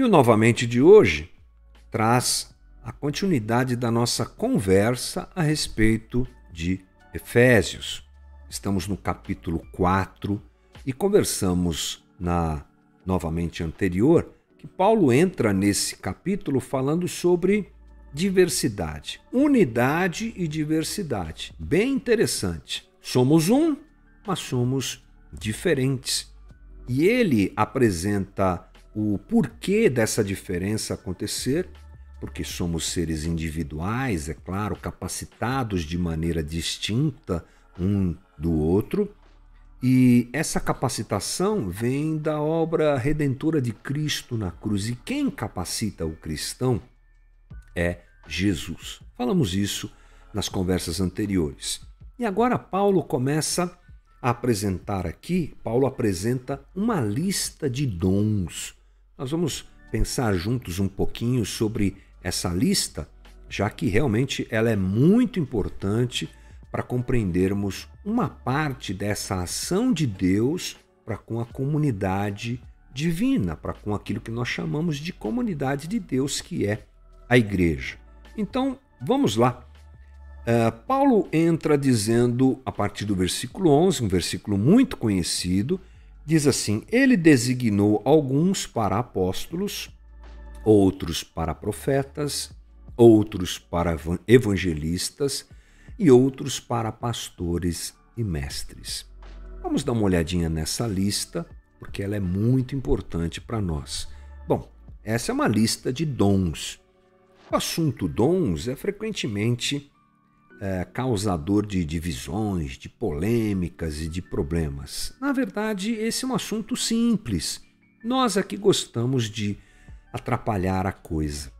E o novamente de hoje traz a continuidade da nossa conversa a respeito de Efésios. Estamos no capítulo 4 e conversamos na novamente anterior que Paulo entra nesse capítulo falando sobre diversidade, unidade e diversidade. Bem interessante. Somos um, mas somos diferentes. E ele apresenta o porquê dessa diferença acontecer, porque somos seres individuais, é claro, capacitados de maneira distinta um do outro. E essa capacitação vem da obra redentora de Cristo na cruz. E quem capacita o cristão é Jesus. Falamos isso nas conversas anteriores. E agora Paulo começa a apresentar aqui, Paulo apresenta uma lista de dons. Nós vamos pensar juntos um pouquinho sobre essa lista, já que realmente ela é muito importante para compreendermos uma parte dessa ação de Deus para com a comunidade divina, para com aquilo que nós chamamos de comunidade de Deus, que é a igreja. Então, vamos lá. Uh, Paulo entra dizendo, a partir do versículo 11, um versículo muito conhecido, diz assim: Ele designou alguns para apóstolos, outros para profetas, outros para evangelistas e outros para pastores e mestres. Vamos dar uma olhadinha nessa lista, porque ela é muito importante para nós. Bom, essa é uma lista de dons. O assunto dons é frequentemente é, causador de divisões, de polêmicas e de problemas. Na verdade, esse é um assunto simples. Nós aqui gostamos de atrapalhar a coisa.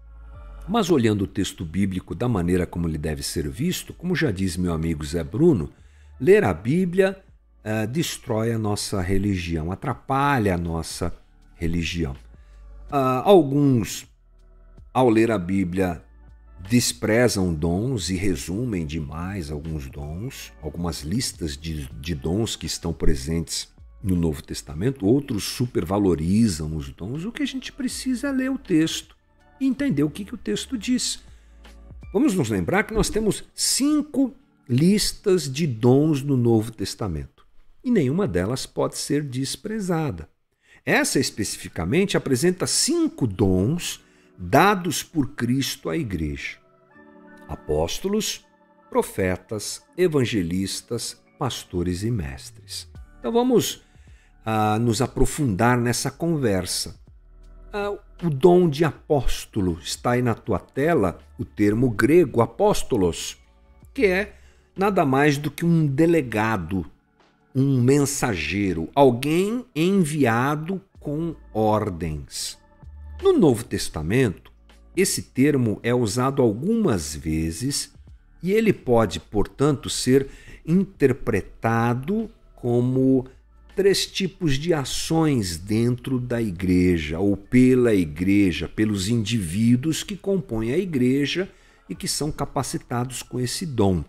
Mas olhando o texto bíblico da maneira como ele deve ser visto, como já diz meu amigo Zé Bruno, ler a Bíblia uh, destrói a nossa religião, atrapalha a nossa religião. Uh, alguns, ao ler a Bíblia, desprezam dons e resumem demais alguns dons, algumas listas de, de dons que estão presentes no Novo Testamento, outros supervalorizam os dons. O que a gente precisa é ler o texto e entender o que, que o texto diz. Vamos nos lembrar que nós temos cinco listas de dons no Novo Testamento e nenhuma delas pode ser desprezada. Essa especificamente apresenta cinco dons dados por Cristo à Igreja: apóstolos, profetas, evangelistas, pastores e mestres. Então vamos ah, nos aprofundar nessa conversa. Ah, o dom de apóstolo está aí na tua tela, o termo grego apóstolos, que é nada mais do que um delegado, um mensageiro, alguém enviado com ordens. No Novo Testamento, esse termo é usado algumas vezes e ele pode, portanto, ser interpretado como três tipos de ações dentro da igreja ou pela igreja, pelos indivíduos que compõem a igreja e que são capacitados com esse dom.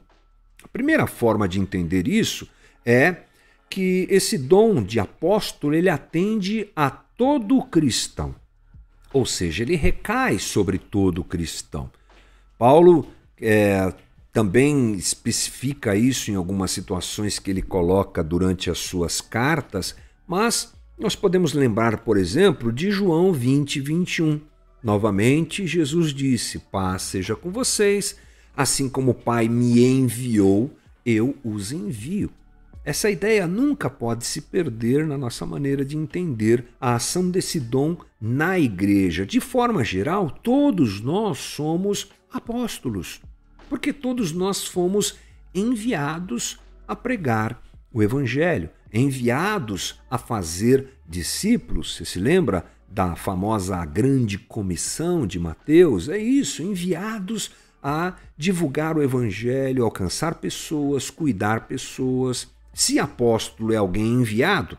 A primeira forma de entender isso é que esse dom de apóstolo ele atende a todo cristão ou seja, ele recai sobre todo cristão. Paulo é, também especifica isso em algumas situações que ele coloca durante as suas cartas, mas nós podemos lembrar, por exemplo, de João 20, 21. Novamente, Jesus disse: Paz seja com vocês, assim como o Pai me enviou, eu os envio. Essa ideia nunca pode se perder na nossa maneira de entender a ação desse dom na igreja. De forma geral, todos nós somos apóstolos, porque todos nós fomos enviados a pregar o evangelho, enviados a fazer discípulos. Você se lembra da famosa grande comissão de Mateus? É isso, enviados a divulgar o evangelho, alcançar pessoas, cuidar pessoas se apóstolo é alguém enviado,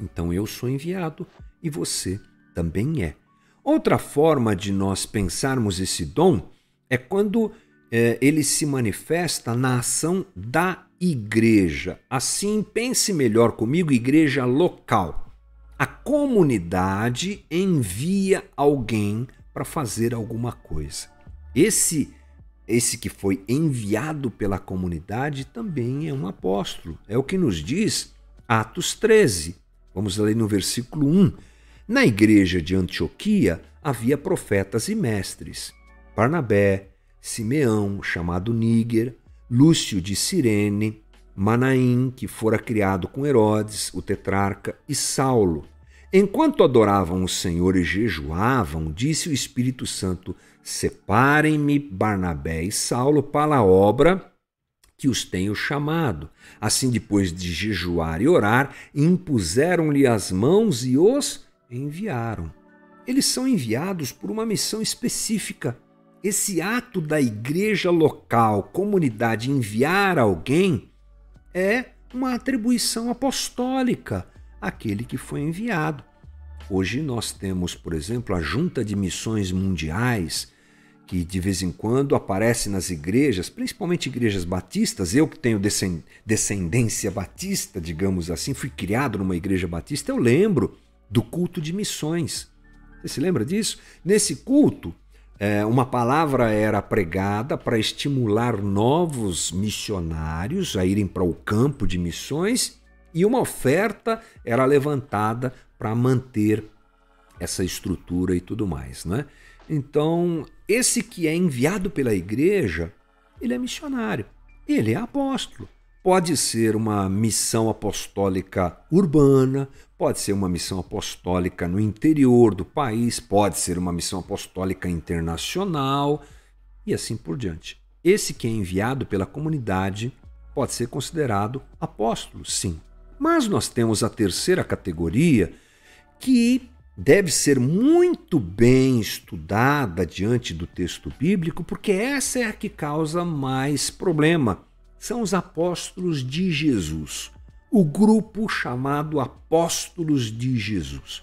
então eu sou enviado e você também é. Outra forma de nós pensarmos esse dom é quando é, ele se manifesta na ação da igreja. Assim, pense melhor comigo, igreja local. A comunidade envia alguém para fazer alguma coisa. Esse esse que foi enviado pela comunidade também é um apóstolo. É o que nos diz Atos 13. Vamos ler no versículo 1. Na igreja de Antioquia havia profetas e mestres: Barnabé, Simeão, chamado Níger, Lúcio de Cirene, Manaim, que fora criado com Herodes, o tetrarca, e Saulo. Enquanto adoravam o Senhor e jejuavam, disse o Espírito Santo: Separem-me Barnabé e Saulo para a obra que os tenho chamado. Assim, depois de jejuar e orar, impuseram-lhe as mãos e os enviaram. Eles são enviados por uma missão específica. Esse ato da igreja local, comunidade, enviar alguém, é uma atribuição apostólica àquele que foi enviado. Hoje nós temos, por exemplo, a Junta de Missões Mundiais, que de vez em quando aparece nas igrejas, principalmente igrejas batistas. Eu que tenho descendência batista, digamos assim, fui criado numa igreja batista, eu lembro do culto de missões. Você se lembra disso? Nesse culto, é, uma palavra era pregada para estimular novos missionários a irem para o campo de missões e uma oferta era levantada para manter essa estrutura e tudo mais, né? Então, esse que é enviado pela igreja, ele é missionário, ele é apóstolo. Pode ser uma missão apostólica urbana, pode ser uma missão apostólica no interior do país, pode ser uma missão apostólica internacional e assim por diante. Esse que é enviado pela comunidade pode ser considerado apóstolo, sim. Mas nós temos a terceira categoria que deve ser muito bem estudada diante do texto bíblico, porque essa é a que causa mais problema são os apóstolos de Jesus, o grupo chamado Apóstolos de Jesus.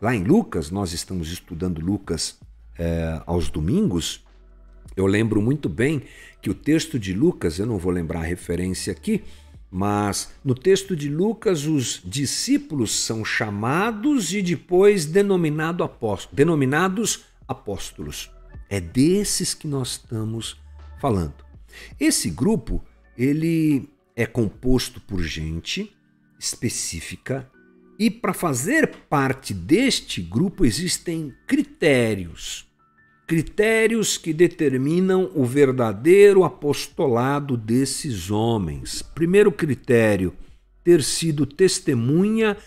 Lá em Lucas, nós estamos estudando Lucas é, aos domingos. Eu lembro muito bem que o texto de Lucas, eu não vou lembrar a referência aqui, mas no texto de Lucas, os discípulos são chamados e depois denominado apóstolo, denominados apóstolos. É desses que nós estamos falando. Esse grupo ele é composto por gente específica e para fazer parte deste grupo existem critérios. Critérios que determinam o verdadeiro apostolado desses homens. Primeiro critério, ter sido testemunha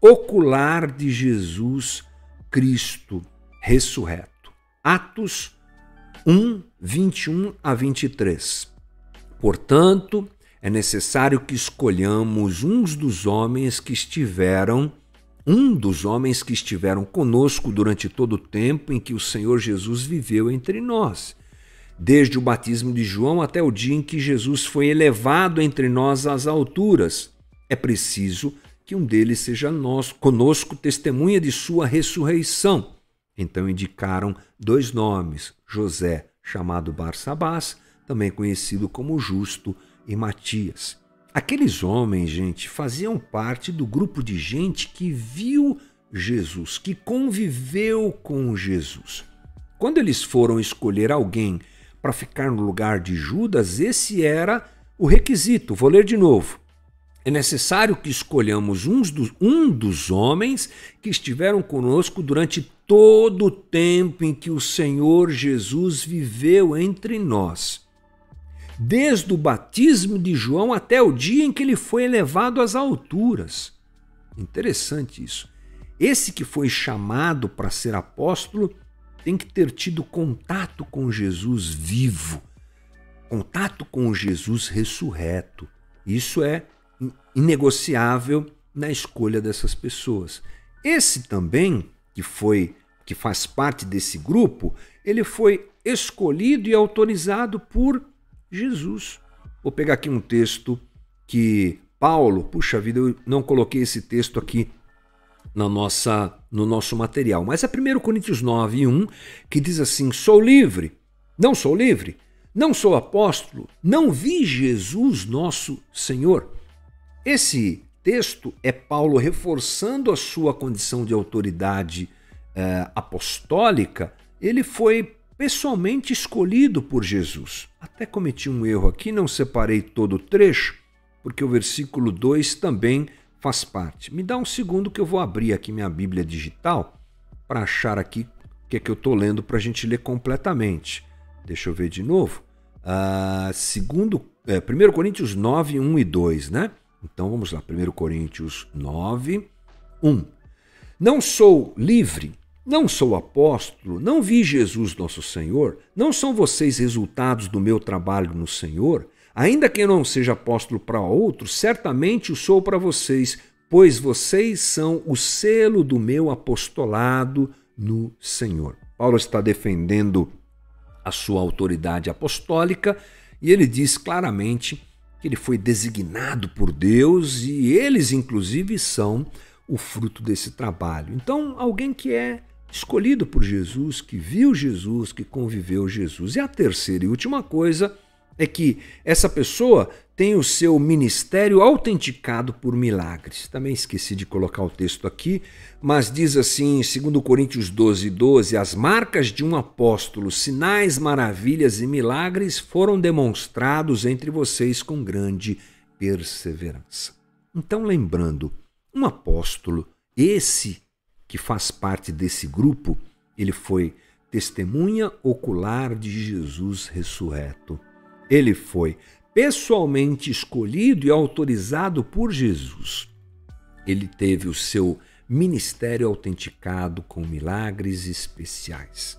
ocular de Jesus Cristo ressurreto. Atos 1, 21 a 23. Portanto, é necessário que escolhamos uns dos homens que estiveram, um dos homens que estiveram conosco durante todo o tempo em que o Senhor Jesus viveu entre nós, desde o batismo de João até o dia em que Jesus foi elevado entre nós às alturas. É preciso que um deles seja nós, conosco testemunha de sua ressurreição. Então indicaram dois nomes: José, chamado Barsabás, também conhecido como Justo e Matias. Aqueles homens, gente, faziam parte do grupo de gente que viu Jesus, que conviveu com Jesus. Quando eles foram escolher alguém para ficar no lugar de Judas, esse era o requisito. Vou ler de novo. É necessário que escolhamos dos, um dos homens que estiveram conosco durante todo o tempo em que o Senhor Jesus viveu entre nós desde o batismo de João até o dia em que ele foi elevado às alturas. Interessante isso. Esse que foi chamado para ser apóstolo tem que ter tido contato com Jesus vivo, contato com Jesus ressurreto. Isso é inegociável na escolha dessas pessoas. Esse também, que foi que faz parte desse grupo, ele foi escolhido e autorizado por Jesus. Vou pegar aqui um texto que Paulo, puxa vida, eu não coloquei esse texto aqui na nossa no nosso material, mas é 1 Coríntios 9, 1, que diz assim: Sou livre, não sou livre, não sou apóstolo, não vi Jesus nosso Senhor. Esse texto é Paulo reforçando a sua condição de autoridade eh, apostólica. Ele foi pessoalmente escolhido por Jesus. Até cometi um erro aqui, não separei todo o trecho, porque o versículo 2 também faz parte. Me dá um segundo que eu vou abrir aqui minha Bíblia digital para achar aqui o que é que eu estou lendo para a gente ler completamente. Deixa eu ver de novo. Uh, segundo, é, 1 Coríntios 9, 1 e 2, né? Então vamos lá, 1 Coríntios 9, 1. Não sou livre, não sou apóstolo, não vi Jesus nosso Senhor, não são vocês resultados do meu trabalho no Senhor? Ainda que eu não seja apóstolo para outros, certamente o sou para vocês, pois vocês são o selo do meu apostolado no Senhor. Paulo está defendendo a sua autoridade apostólica e ele diz claramente que ele foi designado por Deus e eles, inclusive, são o fruto desse trabalho. Então, alguém que é escolhido por Jesus, que viu Jesus, que conviveu Jesus. E a terceira e última coisa é que essa pessoa tem o seu ministério autenticado por milagres. Também esqueci de colocar o texto aqui, mas diz assim, segundo Coríntios 12, 12, as marcas de um apóstolo, sinais, maravilhas e milagres foram demonstrados entre vocês com grande perseverança. Então, lembrando, um apóstolo, esse que faz parte desse grupo, ele foi testemunha ocular de Jesus ressurreto. Ele foi pessoalmente escolhido e autorizado por Jesus. Ele teve o seu ministério autenticado com milagres especiais.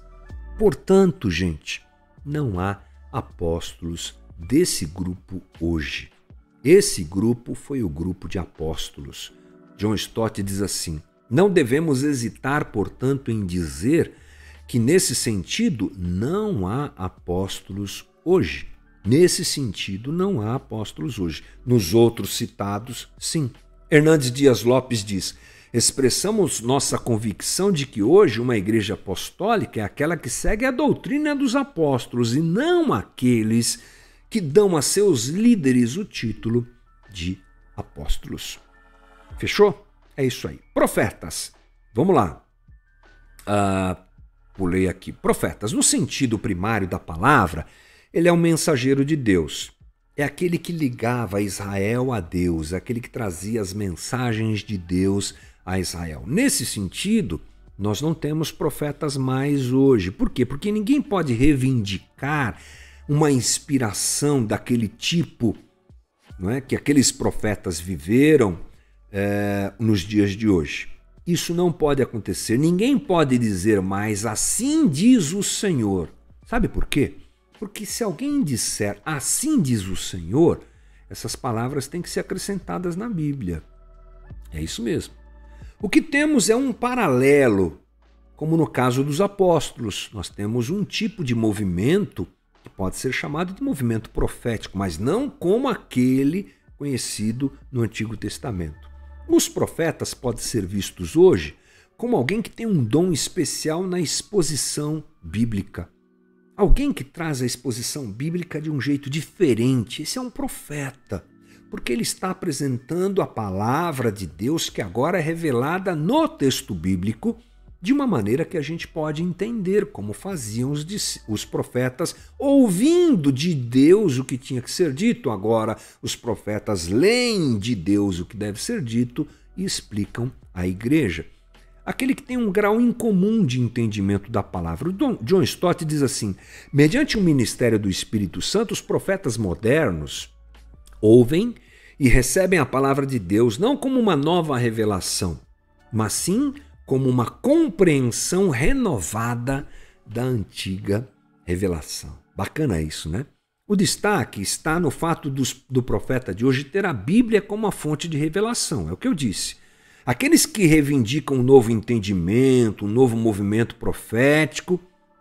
Portanto, gente, não há apóstolos desse grupo hoje. Esse grupo foi o grupo de apóstolos. John Stott diz assim: Não devemos hesitar, portanto, em dizer que, nesse sentido, não há apóstolos hoje. Nesse sentido, não há apóstolos hoje. Nos outros citados, sim. Hernandes Dias Lopes diz: expressamos nossa convicção de que hoje uma igreja apostólica é aquela que segue a doutrina dos apóstolos e não aqueles que dão a seus líderes o título de apóstolos. Fechou? É isso aí. Profetas. Vamos lá. Uh, pulei aqui. Profetas, no sentido primário da palavra, ele é um mensageiro de Deus. É aquele que ligava Israel a Deus, aquele que trazia as mensagens de Deus a Israel. Nesse sentido, nós não temos profetas mais hoje. Por quê? Porque ninguém pode reivindicar uma inspiração daquele tipo não é, que aqueles profetas viveram é, nos dias de hoje. Isso não pode acontecer. Ninguém pode dizer mais assim diz o Senhor. Sabe por quê? Porque se alguém disser assim diz o Senhor, essas palavras têm que ser acrescentadas na Bíblia. É isso mesmo. O que temos é um paralelo, como no caso dos apóstolos. Nós temos um tipo de movimento que pode ser chamado de movimento profético, mas não como aquele conhecido no Antigo Testamento. Os profetas podem ser vistos hoje como alguém que tem um dom especial na exposição bíblica. Alguém que traz a exposição bíblica de um jeito diferente. Esse é um profeta, porque ele está apresentando a palavra de Deus que agora é revelada no texto bíblico de uma maneira que a gente pode entender, como faziam os, os profetas, ouvindo de Deus o que tinha que ser dito. Agora, os profetas leem de Deus o que deve ser dito e explicam à igreja aquele que tem um grau incomum de entendimento da palavra. O John Stott diz assim: mediante o ministério do Espírito Santo, os profetas modernos ouvem e recebem a palavra de Deus não como uma nova revelação, mas sim como uma compreensão renovada da antiga revelação. Bacana isso, né? O destaque está no fato dos, do profeta de hoje ter a Bíblia como a fonte de revelação, é o que eu disse. Aqueles que reivindicam um novo entendimento, um novo movimento profético,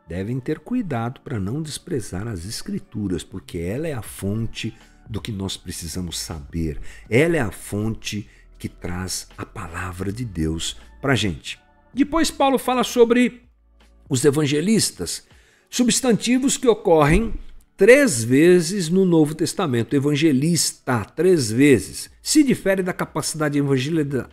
devem ter cuidado para não desprezar as Escrituras, porque ela é a fonte do que nós precisamos saber. Ela é a fonte que traz a palavra de Deus para a gente. Depois, Paulo fala sobre os evangelistas, substantivos que ocorrem três vezes no Novo Testamento, evangelista, três vezes. Se difere da capacidade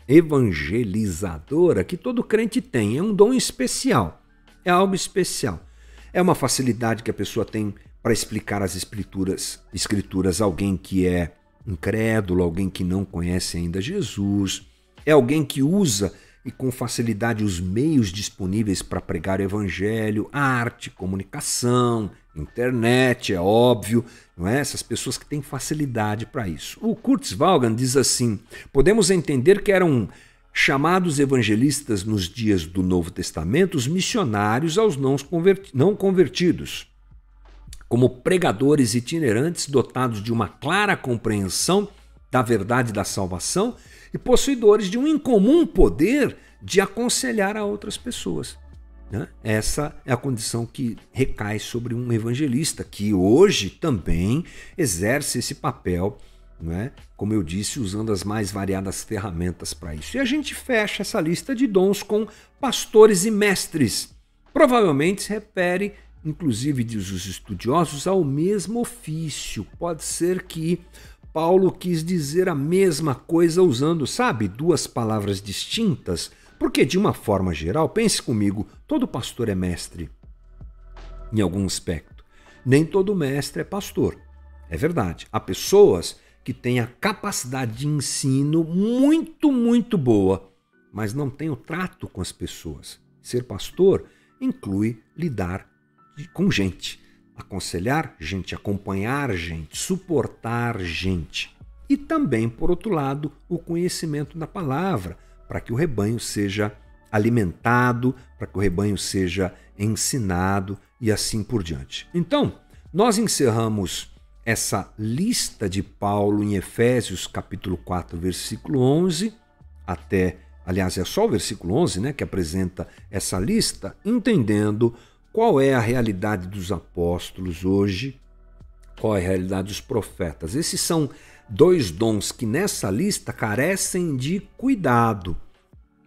evangelizadora que todo crente tem, é um dom especial, é algo especial. É uma facilidade que a pessoa tem para explicar as escrituras, escrituras alguém que é incrédulo, alguém que não conhece ainda Jesus, é alguém que usa e com facilidade os meios disponíveis para pregar o evangelho, arte, comunicação, internet, é óbvio, não é? Essas pessoas que têm facilidade para isso. O Vaughan diz assim: podemos entender que eram chamados evangelistas nos dias do Novo Testamento os missionários aos não convertidos, como pregadores itinerantes dotados de uma clara compreensão da verdade da salvação e possuidores de um incomum poder de aconselhar a outras pessoas. Né? Essa é a condição que recai sobre um evangelista, que hoje também exerce esse papel, né? como eu disse, usando as mais variadas ferramentas para isso. E a gente fecha essa lista de dons com pastores e mestres. Provavelmente se refere, inclusive, diz os estudiosos, ao mesmo ofício. Pode ser que Paulo quis dizer a mesma coisa usando, sabe, duas palavras distintas, porque de uma forma geral, pense comigo, todo pastor é mestre em algum aspecto. Nem todo mestre é pastor. É verdade. Há pessoas que têm a capacidade de ensino muito, muito boa, mas não têm o trato com as pessoas. Ser pastor inclui lidar com gente aconselhar gente, acompanhar gente, suportar gente. E também, por outro lado, o conhecimento da palavra, para que o rebanho seja alimentado, para que o rebanho seja ensinado e assim por diante. Então, nós encerramos essa lista de Paulo em Efésios capítulo 4, versículo 11 até, aliás, é só o versículo 11, né, que apresenta essa lista, entendendo qual é a realidade dos apóstolos hoje? Qual é a realidade dos profetas? Esses são dois dons que nessa lista carecem de cuidado,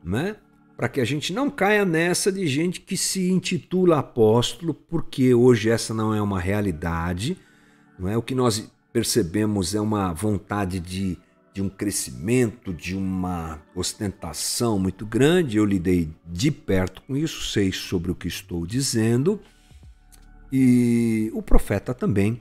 né? Para que a gente não caia nessa de gente que se intitula apóstolo, porque hoje essa não é uma realidade, não é? O que nós percebemos é uma vontade de de um crescimento, de uma ostentação muito grande. Eu lidei de perto com isso, sei sobre o que estou dizendo. E o profeta também,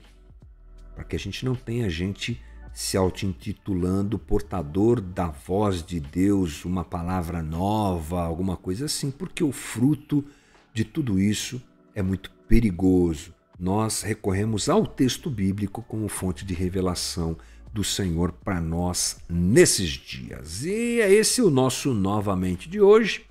para que a gente não tenha gente se auto-intitulando portador da voz de Deus, uma palavra nova, alguma coisa assim, porque o fruto de tudo isso é muito perigoso. Nós recorremos ao texto bíblico como fonte de revelação do Senhor para nós nesses dias. E é esse o nosso novamente de hoje.